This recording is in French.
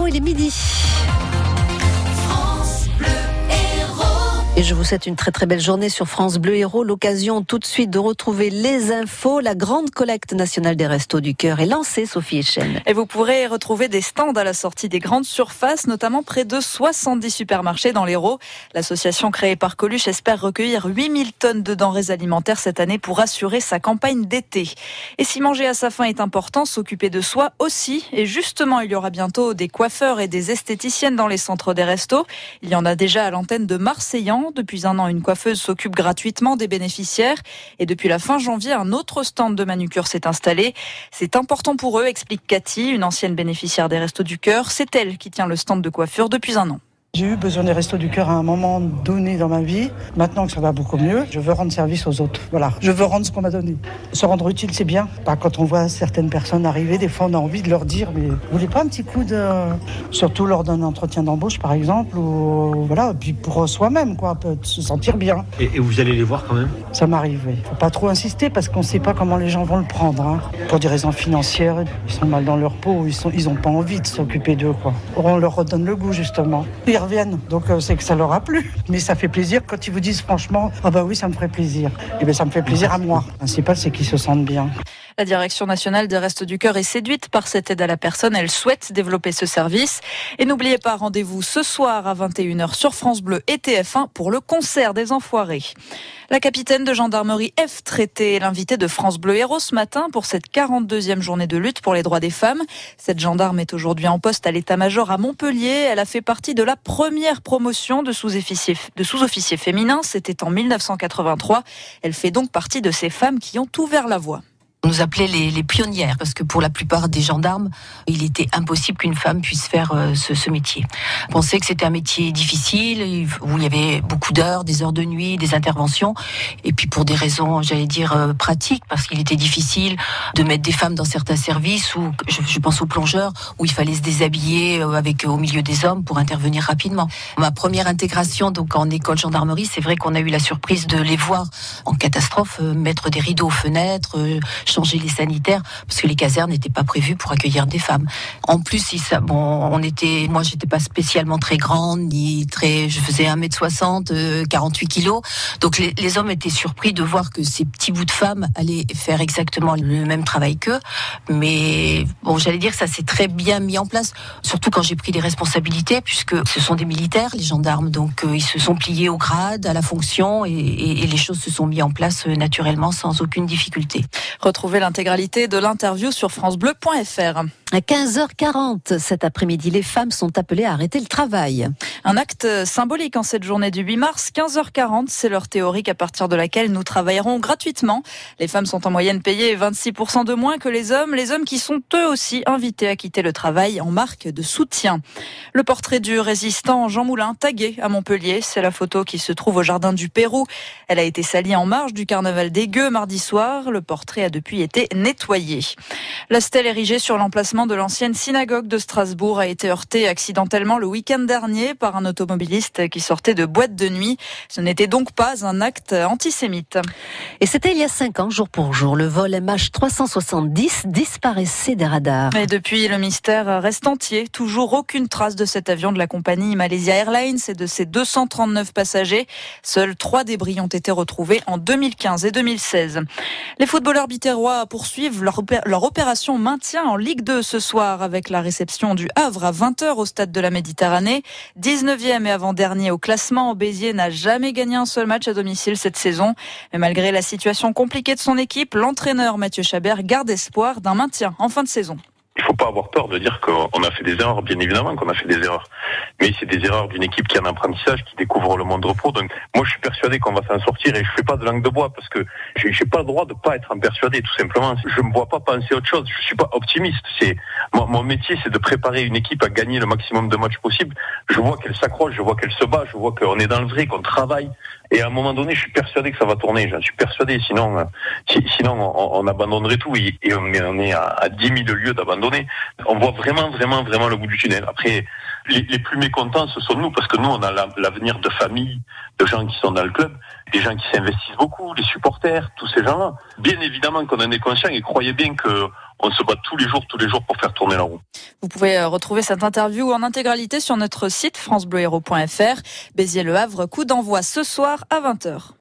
Héros, il est midi. Et je vous souhaite une très très belle journée sur France Bleu Héros. L'occasion tout de suite de retrouver les infos. La grande collecte nationale des restos du cœur est lancée, Sophie Echen. Et vous pourrez retrouver des stands à la sortie des grandes surfaces, notamment près de 70 supermarchés dans l'Hérault. L'association créée par Coluche espère recueillir 8000 tonnes de denrées alimentaires cette année pour assurer sa campagne d'été. Et si manger à sa faim est important, s'occuper de soi aussi. Et justement, il y aura bientôt des coiffeurs et des esthéticiennes dans les centres des restos. Il y en a déjà à l'antenne de Marseillan. Depuis un an, une coiffeuse s'occupe gratuitement des bénéficiaires. Et depuis la fin janvier, un autre stand de manucure s'est installé. C'est important pour eux, explique Cathy, une ancienne bénéficiaire des Restos du Cœur. C'est elle qui tient le stand de coiffure depuis un an. J'ai eu besoin des restos du cœur à un moment donné dans ma vie. Maintenant que ça va beaucoup mieux, je veux rendre service aux autres. Voilà, je veux rendre ce qu'on m'a donné. Se rendre utile, c'est bien. Bah, quand on voit certaines personnes arriver, des fois on a envie de leur dire, mais vous voulez pas un petit coup de... Surtout lors d'un entretien d'embauche, par exemple, ou voilà, puis pour soi-même, quoi, se sentir bien. Et, vous allez les voir quand même? Ça m'arrive, oui. Faut pas trop insister parce qu'on sait pas comment les gens vont le prendre. Hein. Pour des raisons financières, ils sont mal dans leur peau, ils sont, ils ont pas envie de s'occuper d'eux, quoi. On leur redonne le goût, justement Donc euh, c'est que ça leur a plu. Mais ça fait plaisir quand ils vous disent franchement, ah bah oui, ça me ferait plaisir. Et eh bien ça me fait plaisir à moi. Le principal, c'est qu'ils se sentent bien. La direction nationale des Restes du Cœur est séduite par cette aide à la personne. Elle souhaite développer ce service. Et n'oubliez pas, rendez-vous ce soir à 21h sur France Bleu et TF1 pour le concert des Enfoirés. La capitaine de gendarmerie F traité l'invité de France Bleu Héros ce matin pour cette 42e journée de lutte pour les droits des femmes. Cette gendarme est aujourd'hui en poste à l'état-major à Montpellier. Elle a fait partie de la première promotion de sous-officiers sous-officiers féminins. C'était en 1983. Elle fait donc partie de ces femmes qui ont ouvert la voie. On nous appelait les, les, pionnières parce que pour la plupart des gendarmes, il était impossible qu'une femme puisse faire euh, ce, ce, métier. On pensait que c'était un métier difficile où il y avait beaucoup d'heures, des heures de nuit, des interventions, et puis pour des raisons, j'allais dire euh, pratiques, parce qu'il était difficile de mettre des femmes dans certains services où je, je, pense aux plongeurs où il fallait se déshabiller euh, avec au milieu des hommes pour intervenir rapidement. Ma première intégration donc en école gendarmerie, c'est vrai qu'on a eu la surprise de les voir en catastrophe mettre des rideaux aux fenêtres changer les sanitaires parce que les casernes n'étaient pas prévues pour accueillir des femmes. En plus, ça, bon, on était, moi, j'étais pas spécialement très grande ni très, je faisais 1m60, 48 euh, kilos. Donc les, hommes étaient surpris de voir que ces petits bouts de femmes allaient faire exactement le même travail qu'eux. Mais bon, j'allais dire que ça s'est très bien mis en place, surtout quand j'ai pris des responsabilités, puisque ce sont des militaires, les gendarmes, donc euh, ils se sont pliés au grade, à la fonction, et les choses se sont mises en place euh, naturellement sans aucune difficulté. Retrouvez l'intégralité de l'interview sur francebleu.fr. À 15h40 cet après-midi, les femmes sont appelées à arrêter le travail. Un acte symbolique en cette journée du 8 mars, 15h40, c'est l'heure théorique à partir de laquelle nous travaillerons gratuitement. Les femmes sont en moyenne payées 26% de moins que les hommes, les hommes qui sont eux aussi invités à quitter le travail en marque de soutien. Le portrait du résistant Jean Moulin, tagué à Montpellier, c'est la photo qui se trouve au jardin du Pérou. Elle a été salie en marge du carnaval des Gueux mardi soir. Le portrait a depuis été nettoyé. La stèle érigée sur l'emplacement de l'ancienne synagogue de Strasbourg a été heurté accidentellement le week-end dernier par un automobiliste qui sortait de boîte de nuit. Ce n'était donc pas un acte antisémite. Et c'était il y a cinq ans, jour pour jour. Le vol MH370 disparaissait des radars. Et depuis, le mystère reste entier. Toujours aucune trace de cet avion de la compagnie Malaysia Airlines et de ses 239 passagers. Seuls trois débris ont été retrouvés en 2015 et 2016. Les footballeurs bitérois poursuivent leur, opération maintien en Ligue 2 ce soir avec la réception du Havre à 20h au stade de la Méditerranée. 19e et avant-dernier au classement, Béziers n'a jamais gagné un seul match à domicile cette saison. Mais malgré la situation compliquée de son équipe, l'entraîneur Mathieu Chabert garde espoir d'un maintien en fin de saison pas avoir peur de dire qu'on a fait des erreurs, bien évidemment qu'on a fait des erreurs. Mais c'est des erreurs d'une équipe qui a un apprentissage, qui découvre le monde repos. Donc moi je suis persuadé qu'on va s'en sortir et je fais pas de langue de bois parce que j'ai pas le droit de pas être en persuadé tout simplement. Je me vois pas penser autre chose. Je suis pas optimiste. C'est mon, mon métier, c'est de préparer une équipe à gagner le maximum de matchs possible. Je vois qu'elle s'accroche, je vois qu'elle se bat, je vois qu'on est dans le vrai, qu'on travaille. Et à un moment donné, je suis persuadé que ça va tourner. J'en suis persuadé. Sinon, sinon on, on, abandonnerait tout et, on, est à, à 10 000 lieux d'abandonner. On voit vraiment, vraiment, vraiment le bout du tunnel. Après, les, plus mécontents, ce sont nous, parce que nous, on a l'avenir de famille, de gens qui sont dans le club, des gens qui s'investissent beaucoup, les supporters, tous ces gens-là. Bien évidemment qu'on en est conscient et croyez bien que on se bat tous les jours, tous les jours pour faire tourner la roue. Vous pouvez euh, retrouver cette interview en intégralité sur notre site francebleuhéros.fr. Béziers-Le Havre, coup d'envoi ce soir à 20h.